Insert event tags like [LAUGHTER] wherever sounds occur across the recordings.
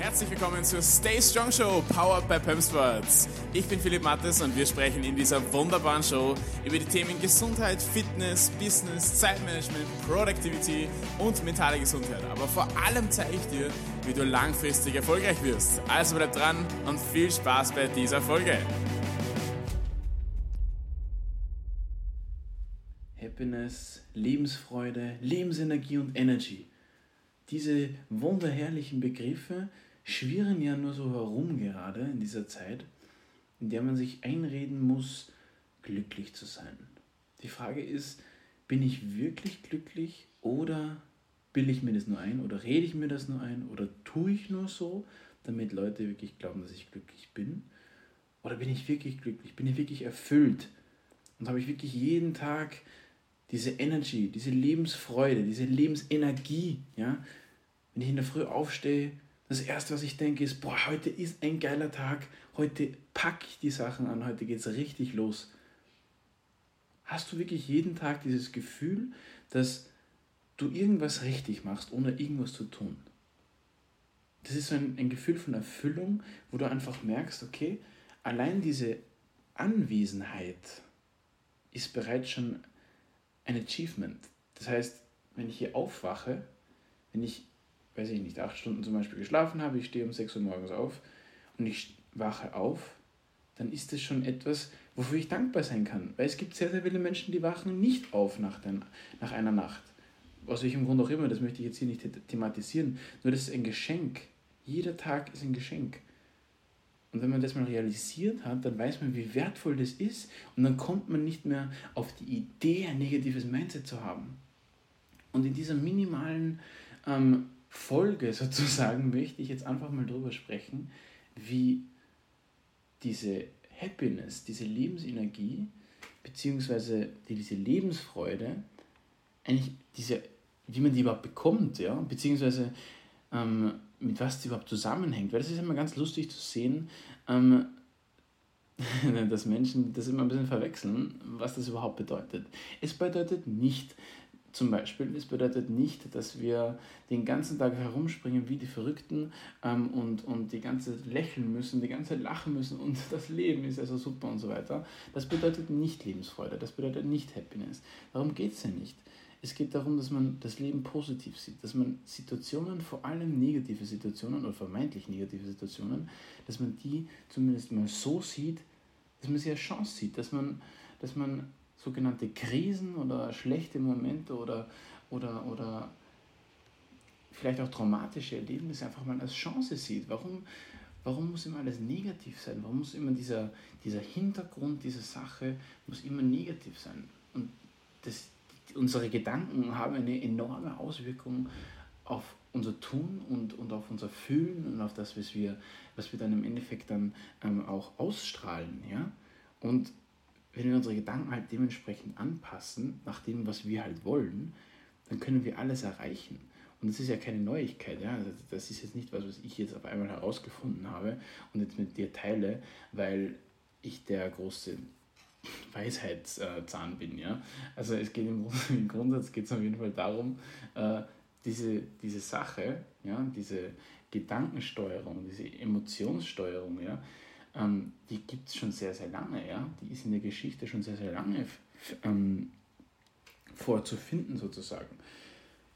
Herzlich willkommen zur Stay Strong Show, powered by Pump Sports. Ich bin Philipp Mattes und wir sprechen in dieser wunderbaren Show über die Themen Gesundheit, Fitness, Business, Zeitmanagement, Productivity und mentale Gesundheit. Aber vor allem zeige ich dir, wie du langfristig erfolgreich wirst. Also bleib dran und viel Spaß bei dieser Folge. Happiness, Lebensfreude, Lebensenergie und Energy. Diese wunderherrlichen Begriffe schwirren ja nur so herum gerade in dieser Zeit, in der man sich einreden muss, glücklich zu sein. Die Frage ist, bin ich wirklich glücklich oder bilde ich mir das nur ein oder rede ich mir das nur ein oder tue ich nur so, damit Leute wirklich glauben, dass ich glücklich bin? Oder bin ich wirklich glücklich? Bin ich wirklich erfüllt? Und habe ich wirklich jeden Tag diese Energy, diese Lebensfreude, diese Lebensenergie, ja? Wenn ich in der Früh aufstehe, das erste, was ich denke, ist, boah, heute ist ein geiler Tag, heute packe ich die Sachen an, heute geht es richtig los. Hast du wirklich jeden Tag dieses Gefühl, dass du irgendwas richtig machst, ohne irgendwas zu tun? Das ist so ein, ein Gefühl von Erfüllung, wo du einfach merkst, okay, allein diese Anwesenheit ist bereits schon ein Achievement. Das heißt, wenn ich hier aufwache, wenn ich weiß ich nicht, acht Stunden zum Beispiel geschlafen habe, ich stehe um 6 Uhr morgens auf und ich wache auf, dann ist das schon etwas, wofür ich dankbar sein kann. Weil es gibt sehr, sehr viele Menschen, die wachen nicht auf nach, den, nach einer Nacht. Aus welchem Grund auch immer, das möchte ich jetzt hier nicht thematisieren. Nur das ist ein Geschenk. Jeder Tag ist ein Geschenk. Und wenn man das mal realisiert hat, dann weiß man, wie wertvoll das ist. Und dann kommt man nicht mehr auf die Idee, ein negatives Mindset zu haben. Und in dieser minimalen ähm, Folge [LAUGHS] sozusagen möchte ich jetzt einfach mal drüber sprechen, wie diese Happiness, diese Lebensenergie, beziehungsweise diese Lebensfreude, eigentlich diese, wie man die überhaupt bekommt, ja, beziehungsweise ähm, mit was die überhaupt zusammenhängt. Weil das ist immer ganz lustig zu sehen, ähm, [LAUGHS] dass Menschen das immer ein bisschen verwechseln, was das überhaupt bedeutet. Es bedeutet nicht, zum Beispiel, das bedeutet nicht, dass wir den ganzen Tag herumspringen wie die Verrückten ähm, und, und die ganze lächeln müssen, die ganze lachen müssen und [LAUGHS] das Leben ist also super und so weiter. Das bedeutet nicht Lebensfreude, das bedeutet nicht Happiness. Darum geht es ja nicht. Es geht darum, dass man das Leben positiv sieht, dass man Situationen, vor allem negative Situationen oder vermeintlich negative Situationen, dass man die zumindest mal so sieht, dass man sie als Chance sieht, dass man, dass man sogenannte Krisen oder schlechte Momente oder, oder, oder vielleicht auch traumatische Erlebnisse einfach mal als Chance sieht. Warum, warum muss immer alles negativ sein? Warum muss immer dieser, dieser Hintergrund dieser Sache muss immer negativ sein? Und das, unsere Gedanken haben eine enorme Auswirkung auf unser Tun und, und auf unser Fühlen und auf das, was wir, was wir dann im Endeffekt dann ähm, auch ausstrahlen. Ja? Und wenn wir unsere Gedanken halt dementsprechend anpassen, nach dem, was wir halt wollen, dann können wir alles erreichen. Und das ist ja keine Neuigkeit, ja. Das ist jetzt nicht was, was ich jetzt auf einmal herausgefunden habe und jetzt mit dir teile, weil ich der große Weisheitszahn bin, ja. Also es geht im, [LAUGHS] im Grundsatz geht es auf jeden Fall darum, äh, diese, diese Sache, ja, diese Gedankensteuerung, diese Emotionssteuerung, ja, ähm, die gibt es schon sehr, sehr lange. Ja? Die ist in der Geschichte schon sehr, sehr lange ähm, vorzufinden sozusagen.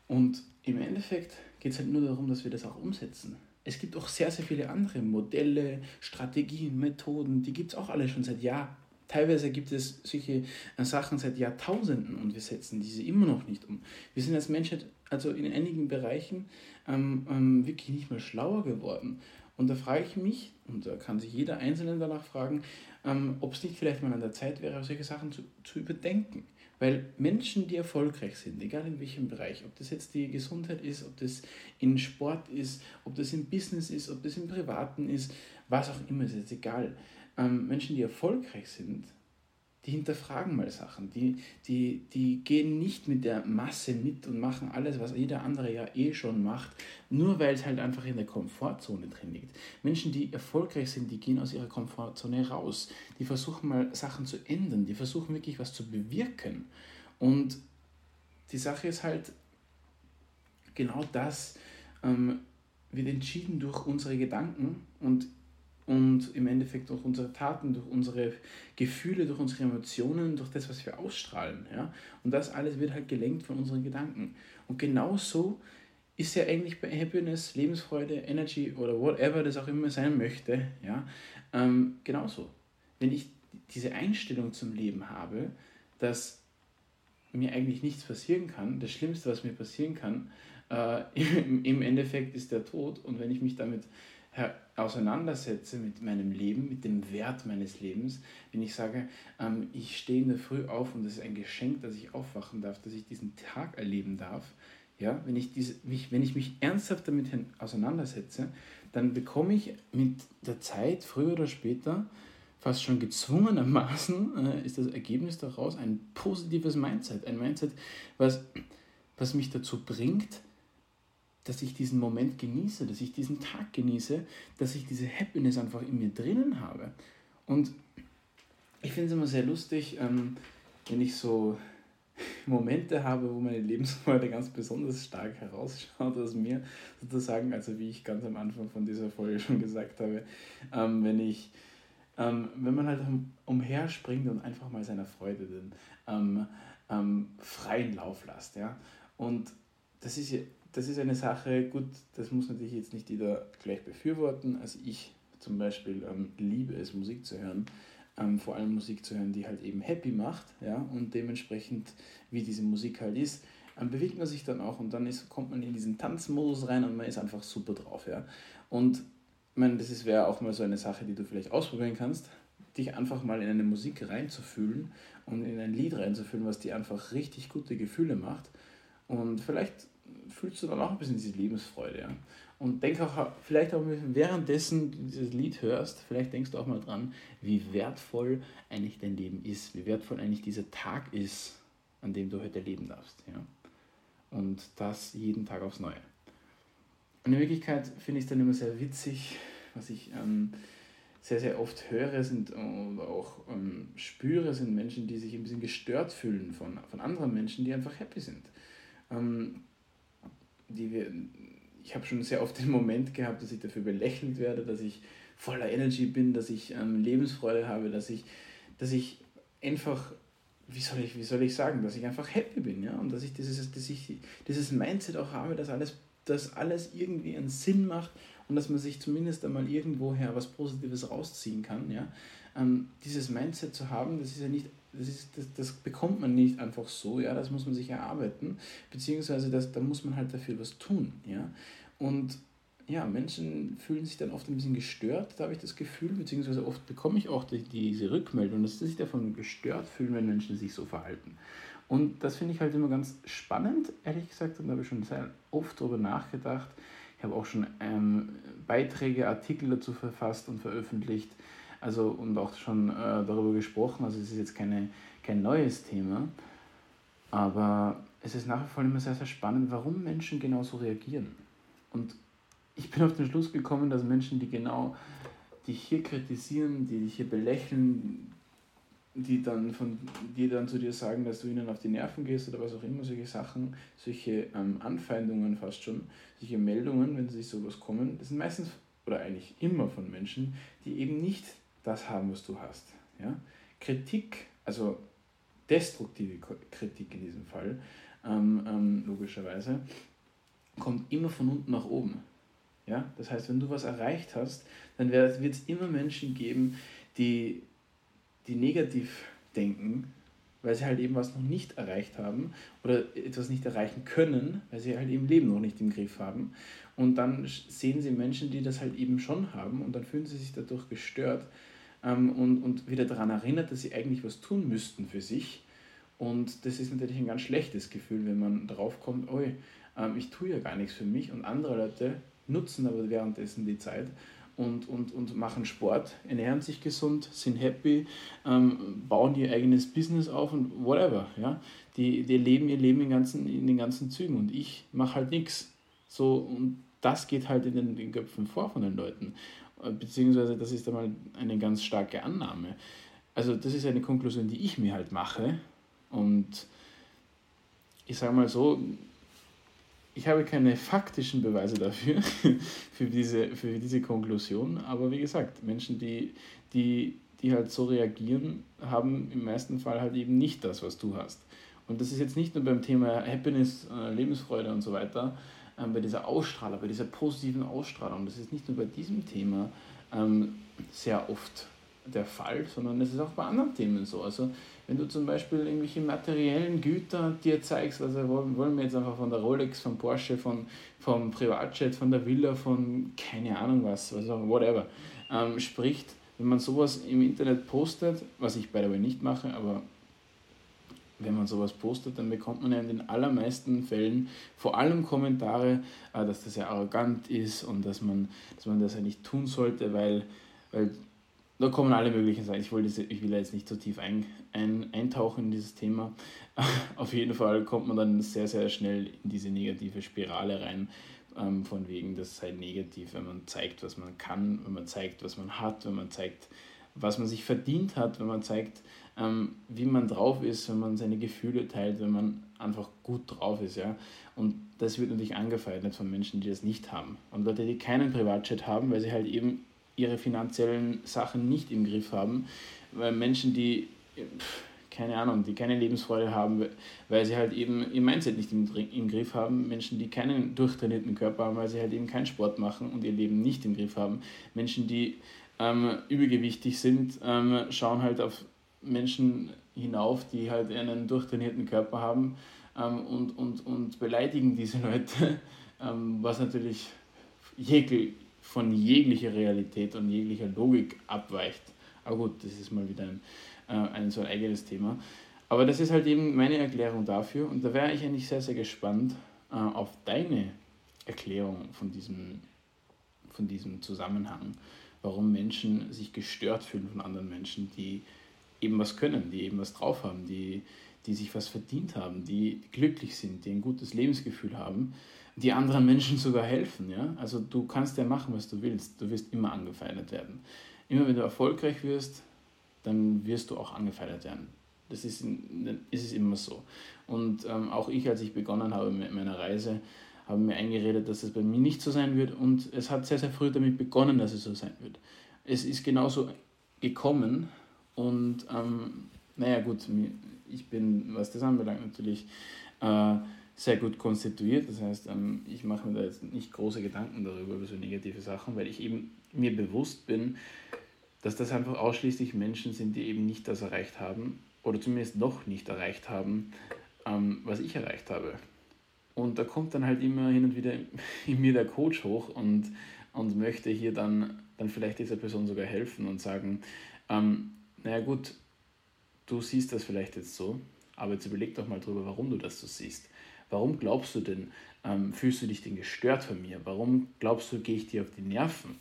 Und im Endeffekt geht es halt nur darum, dass wir das auch umsetzen. Es gibt auch sehr, sehr viele andere Modelle, Strategien, Methoden, die gibt es auch alle schon seit Jahren. Teilweise gibt es solche äh, Sachen seit Jahrtausenden und wir setzen diese immer noch nicht um. Wir sind als Menschheit also in einigen Bereichen ähm, ähm, wirklich nicht mehr schlauer geworden. Und da frage ich mich, und da kann sich jeder Einzelne danach fragen, ähm, ob es nicht vielleicht mal an der Zeit wäre, solche Sachen zu, zu überdenken. Weil Menschen, die erfolgreich sind, egal in welchem Bereich, ob das jetzt die Gesundheit ist, ob das in Sport ist, ob das im Business ist, ob das im Privaten ist, was auch immer, ist jetzt egal. Ähm, Menschen, die erfolgreich sind, die hinterfragen mal Sachen, die, die, die gehen nicht mit der Masse mit und machen alles, was jeder andere ja eh schon macht, nur weil es halt einfach in der Komfortzone drin liegt. Menschen, die erfolgreich sind, die gehen aus ihrer Komfortzone raus, die versuchen mal Sachen zu ändern, die versuchen wirklich was zu bewirken. Und die Sache ist halt genau das, ähm, wird entschieden durch unsere Gedanken und, und im Endeffekt durch unsere Taten, durch unsere Gefühle, durch unsere Emotionen, durch das, was wir ausstrahlen. Ja? Und das alles wird halt gelenkt von unseren Gedanken. Und genauso ist ja eigentlich bei Happiness, Lebensfreude, Energy oder whatever das auch immer sein möchte, ja, ähm, genauso. Wenn ich diese Einstellung zum Leben habe, dass mir eigentlich nichts passieren kann, das Schlimmste, was mir passieren kann, äh, [LAUGHS] im, im Endeffekt ist der Tod und wenn ich mich damit auseinandersetze mit meinem Leben, mit dem Wert meines Lebens, wenn ich sage, ähm, ich stehe in der Früh auf und es ist ein Geschenk, dass ich aufwachen darf, dass ich diesen Tag erleben darf, ja, wenn, ich diese, mich, wenn ich mich ernsthaft damit auseinandersetze, dann bekomme ich mit der Zeit, früher oder später, fast schon gezwungenermaßen, äh, ist das Ergebnis daraus ein positives Mindset. Ein Mindset, was, was mich dazu bringt, dass ich diesen Moment genieße, dass ich diesen Tag genieße, dass ich diese Happiness einfach in mir drinnen habe. Und ich finde es immer sehr lustig, ähm, wenn ich so [LAUGHS] Momente habe, wo meine Lebensfreude ganz besonders stark herausschaut aus mir, sozusagen, also wie ich ganz am Anfang von dieser Folge schon gesagt habe, ähm, wenn ich, ähm, wenn man halt um, umherspringt und einfach mal seiner Freude den ähm, ähm, freien Lauf lässt, ja, und das ist, das ist eine Sache, gut, das muss natürlich jetzt nicht jeder gleich befürworten, also ich zum Beispiel ähm, liebe es, Musik zu hören, ähm, vor allem Musik zu hören, die halt eben happy macht, ja, und dementsprechend, wie diese Musik halt ist, ähm, bewegt man sich dann auch und dann ist, kommt man in diesen Tanzmodus rein und man ist einfach super drauf, ja. Und ich meine, das wäre auch mal so eine Sache, die du vielleicht ausprobieren kannst, dich einfach mal in eine Musik reinzufühlen und in ein Lied reinzufühlen, was dir einfach richtig gute Gefühle macht. Und vielleicht fühlst du dann auch ein bisschen diese Lebensfreude, ja. Und denk auch, vielleicht auch währenddessen du dieses Lied hörst, vielleicht denkst du auch mal dran, wie wertvoll eigentlich dein Leben ist, wie wertvoll eigentlich dieser Tag ist, an dem du heute leben darfst. Ja? Und das jeden Tag aufs Neue. Und in Wirklichkeit finde ich es dann immer sehr witzig, was ich ähm, sehr, sehr oft höre sind oder auch ähm, spüre, sind Menschen, die sich ein bisschen gestört fühlen von, von anderen Menschen, die einfach happy sind. Ähm, die wir ich habe schon sehr oft den Moment gehabt, dass ich dafür belächelt werde, dass ich voller Energy bin, dass ich ähm, Lebensfreude habe, dass ich, dass ich einfach, wie soll, ich, wie soll ich sagen, dass ich einfach happy bin, ja, und dass ich dieses, dass ich dieses Mindset auch habe, dass alles, dass alles irgendwie einen Sinn macht und dass man sich zumindest einmal irgendwoher was Positives rausziehen kann, ja. Ähm, dieses Mindset zu haben, das ist ja nicht das, ist, das, das bekommt man nicht einfach so, ja, das muss man sich erarbeiten, beziehungsweise das, da muss man halt dafür was tun, ja. Und ja, Menschen fühlen sich dann oft ein bisschen gestört, da habe ich das Gefühl, beziehungsweise oft bekomme ich auch die, diese Rückmeldung, dass sie sich davon gestört fühlen, wenn Menschen sich so verhalten. Und das finde ich halt immer ganz spannend, ehrlich gesagt, und da habe ich schon sehr oft darüber nachgedacht. Ich habe auch schon ähm, Beiträge, Artikel dazu verfasst und veröffentlicht, also und auch schon äh, darüber gesprochen. Also es ist jetzt keine, kein neues Thema, aber es ist nach wie vor immer sehr, sehr spannend, warum Menschen genau so reagieren. Und ich bin auf den Schluss gekommen, dass Menschen, die genau dich hier kritisieren, die dich hier belächeln, die dann, von, die dann zu dir sagen, dass du ihnen auf die Nerven gehst oder was auch immer, solche Sachen, solche ähm, Anfeindungen fast schon, solche Meldungen, wenn sie sich sowas kommen, das sind meistens oder eigentlich immer von Menschen, die eben nicht das haben, was du hast. Ja? Kritik, also destruktive Kritik in diesem Fall, ähm, ähm, logischerweise, kommt immer von unten nach oben. Ja? Das heißt, wenn du was erreicht hast, dann wird es immer Menschen geben, die, die negativ denken, weil sie halt eben was noch nicht erreicht haben oder etwas nicht erreichen können, weil sie halt eben Leben noch nicht im Griff haben. Und dann sehen sie Menschen, die das halt eben schon haben und dann fühlen sie sich dadurch gestört ähm, und, und wieder daran erinnert, dass sie eigentlich was tun müssten für sich. Und das ist natürlich ein ganz schlechtes Gefühl, wenn man drauf kommt, oh, ähm, ich tue ja gar nichts für mich und andere Leute nutzen aber währenddessen die Zeit und, und, und machen Sport, ernähren sich gesund, sind happy, ähm, bauen ihr eigenes Business auf und whatever. Ja? Die, die leben ihr Leben in, ganzen, in den ganzen Zügen und ich mache halt nichts. So, und das geht halt in den, den Köpfen vor von den Leuten. Äh, beziehungsweise das ist einmal eine ganz starke Annahme. Also das ist eine Konklusion, die ich mir halt mache. Und ich sage mal so, ich habe keine faktischen Beweise dafür, [LAUGHS] für diese, für diese Konklusion, aber wie gesagt, Menschen, die, die, die halt so reagieren, haben im meisten Fall halt eben nicht das, was du hast. Und das ist jetzt nicht nur beim Thema Happiness, äh, Lebensfreude und so weiter, ähm, bei dieser Ausstrahlung, bei dieser positiven Ausstrahlung, das ist nicht nur bei diesem Thema ähm, sehr oft der Fall, sondern es ist auch bei anderen Themen so. Also wenn du zum Beispiel irgendwelche materiellen Güter dir zeigst, also wollen wir jetzt einfach von der Rolex, von Porsche, von, vom Privatjet, von der Villa, von keine Ahnung was, also whatever, ähm, spricht, wenn man sowas im Internet postet, was ich by the way nicht mache, aber wenn man sowas postet, dann bekommt man ja in den allermeisten Fällen vor allem Kommentare, äh, dass das ja arrogant ist und dass man, dass man das ja nicht tun sollte, weil, weil da kommen alle möglichen Sachen. Ich, wollte, ich will jetzt nicht so tief ein, ein, eintauchen in dieses Thema. [LAUGHS] Auf jeden Fall kommt man dann sehr, sehr schnell in diese negative Spirale rein, ähm, von wegen, das sei negativ, wenn man zeigt, was man kann, wenn man zeigt, was man hat, wenn man zeigt, was man sich verdient hat, wenn man zeigt, ähm, wie man drauf ist, wenn man seine Gefühle teilt, wenn man einfach gut drauf ist. Ja? Und das wird natürlich angefeindet von Menschen, die das nicht haben. Und Leute, die keinen Privatchat haben, weil sie halt eben ihre finanziellen Sachen nicht im Griff haben, weil Menschen, die, keine Ahnung, die keine Lebensfreude haben, weil sie halt eben ihr Mindset nicht im, im Griff haben, Menschen, die keinen durchtrainierten Körper haben, weil sie halt eben keinen Sport machen und ihr Leben nicht im Griff haben, Menschen, die ähm, übergewichtig sind, ähm, schauen halt auf Menschen hinauf, die halt einen durchtrainierten Körper haben ähm, und, und, und beleidigen diese [LAUGHS] Leute, ähm, was natürlich jeglich, von jeglicher Realität und jeglicher Logik abweicht. Aber gut, das ist mal wieder ein, äh, ein so ein eigenes Thema. Aber das ist halt eben meine Erklärung dafür und da wäre ich eigentlich sehr, sehr gespannt äh, auf deine Erklärung von diesem, von diesem Zusammenhang, warum Menschen sich gestört fühlen von anderen Menschen, die eben was können, die eben was drauf haben, die, die sich was verdient haben, die glücklich sind, die ein gutes Lebensgefühl haben, die anderen Menschen sogar helfen. Ja? Also du kannst ja machen, was du willst, du wirst immer angefeindet werden. Immer wenn du erfolgreich wirst, dann wirst du auch angefeindet werden. Das ist, ist es immer so. Und ähm, auch ich, als ich begonnen habe mit meiner Reise, habe mir eingeredet, dass es bei mir nicht so sein wird und es hat sehr, sehr früh damit begonnen, dass es so sein wird. Es ist genauso gekommen und ähm, naja gut, ich bin, was das anbelangt, natürlich äh, sehr gut konstituiert. Das heißt, ähm, ich mache mir da jetzt nicht große Gedanken darüber, über so negative Sachen, weil ich eben mir bewusst bin, dass das einfach ausschließlich Menschen sind, die eben nicht das erreicht haben oder zumindest noch nicht erreicht haben, ähm, was ich erreicht habe. Und da kommt dann halt immer hin und wieder [LAUGHS] in mir der Coach hoch und, und möchte hier dann, dann vielleicht dieser Person sogar helfen und sagen, ähm, naja gut, du siehst das vielleicht jetzt so, aber jetzt überleg doch mal drüber, warum du das so siehst. Warum glaubst du denn, ähm, fühlst du dich denn gestört von mir? Warum glaubst du, gehe ich dir auf die Nerven,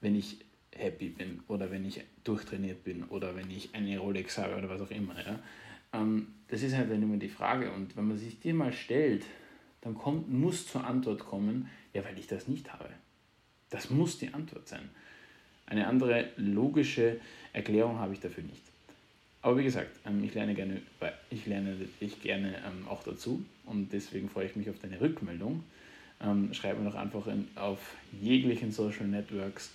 wenn ich happy bin oder wenn ich durchtrainiert bin oder wenn ich eine Rolex habe oder was auch immer? Ja? Ähm, das ist halt dann immer die Frage. Und wenn man sich dir mal stellt, dann kommt, muss zur Antwort kommen, ja, weil ich das nicht habe. Das muss die Antwort sein. Eine andere logische Erklärung habe ich dafür nicht. Aber wie gesagt, ähm, ich lerne gerne, ich lerne ich gerne ähm, auch dazu und deswegen freue ich mich auf deine Rückmeldung. Ähm, schreib mir doch einfach in, auf jeglichen Social Networks,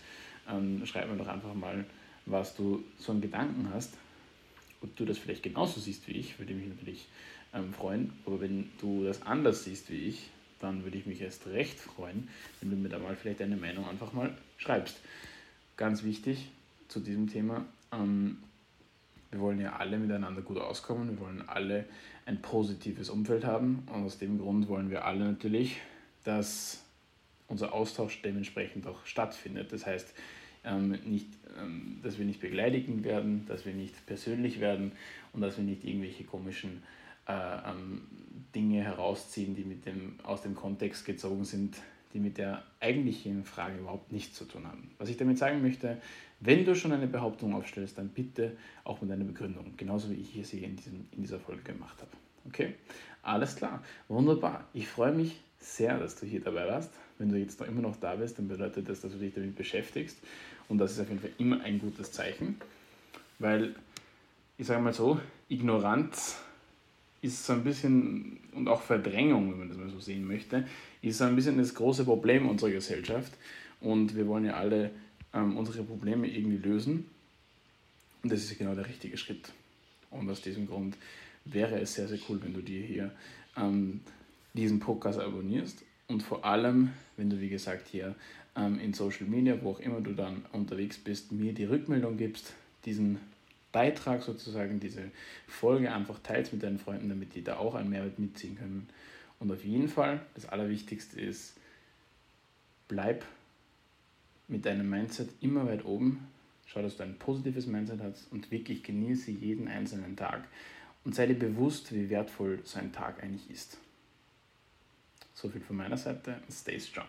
schreib mir doch einfach mal, was du so einen Gedanken hast. Ob du das vielleicht genauso siehst wie ich, würde mich natürlich freuen. Aber wenn du das anders siehst wie ich, dann würde ich mich erst recht freuen, wenn du mir da mal vielleicht deine Meinung einfach mal schreibst. Ganz wichtig zu diesem Thema, ähm, wir wollen ja alle miteinander gut auskommen, wir wollen alle ein positives Umfeld haben. Und aus dem Grund wollen wir alle natürlich, dass unser Austausch dementsprechend auch stattfindet. Das heißt, ähm, nicht, ähm, dass wir nicht begleitigend werden, dass wir nicht persönlich werden und dass wir nicht irgendwelche komischen äh, ähm, Dinge herausziehen, die mit dem, aus dem Kontext gezogen sind, die mit der eigentlichen Frage überhaupt nichts zu tun haben. Was ich damit sagen möchte, wenn du schon eine Behauptung aufstellst, dann bitte auch mit einer Begründung, genauso wie ich hier sie in, diesem, in dieser Folge gemacht habe. Okay? Alles klar, wunderbar. Ich freue mich sehr, dass du hier dabei warst. Wenn du jetzt noch immer noch da bist, dann bedeutet das, dass du dich damit beschäftigst. Und das ist auf jeden Fall immer ein gutes Zeichen, weil ich sage mal so, Ignoranz ist so ein bisschen, und auch Verdrängung, wenn man das mal so sehen möchte, ist so ein bisschen das große Problem unserer Gesellschaft. Und wir wollen ja alle ähm, unsere Probleme irgendwie lösen. Und das ist genau der richtige Schritt. Und aus diesem Grund wäre es sehr, sehr cool, wenn du dir hier ähm, diesen Podcast abonnierst und vor allem, wenn du, wie gesagt, hier ähm, in Social Media, wo auch immer du dann unterwegs bist, mir die Rückmeldung gibst, diesen Beitrag sozusagen, diese Folge einfach teilst mit deinen Freunden, damit die da auch einen Mehrwert mitziehen können. Und auf jeden Fall, das Allerwichtigste ist, bleib mit deinem Mindset immer weit oben. Schau, dass du ein positives Mindset hast und wirklich genieße jeden einzelnen Tag und sei dir bewusst, wie wertvoll so ein Tag eigentlich ist. So viel von meiner Seite. Stay strong.